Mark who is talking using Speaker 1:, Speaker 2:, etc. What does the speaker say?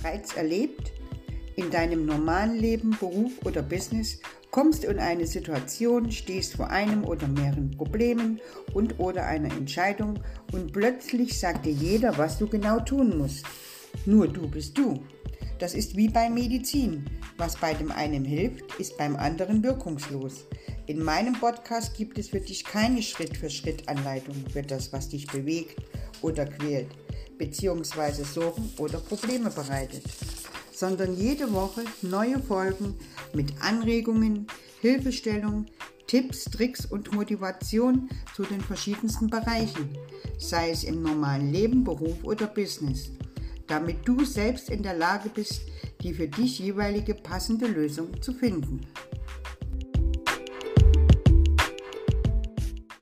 Speaker 1: bereits erlebt? In deinem normalen Leben, Beruf oder Business kommst du in eine Situation, stehst vor einem oder mehreren Problemen und oder einer Entscheidung und plötzlich sagt dir jeder, was du genau tun musst. Nur du bist du. Das ist wie bei Medizin. Was bei dem einen hilft, ist beim anderen wirkungslos. In meinem Podcast gibt es für dich keine Schritt-für-Schritt-Anleitung für das, was dich bewegt oder quält, beziehungsweise Sorgen oder Probleme bereitet, sondern jede Woche neue Folgen mit Anregungen, Hilfestellung, Tipps, Tricks und Motivation zu den verschiedensten Bereichen, sei es im normalen Leben, Beruf oder Business, damit du selbst in der Lage bist, die für dich jeweilige passende Lösung zu finden.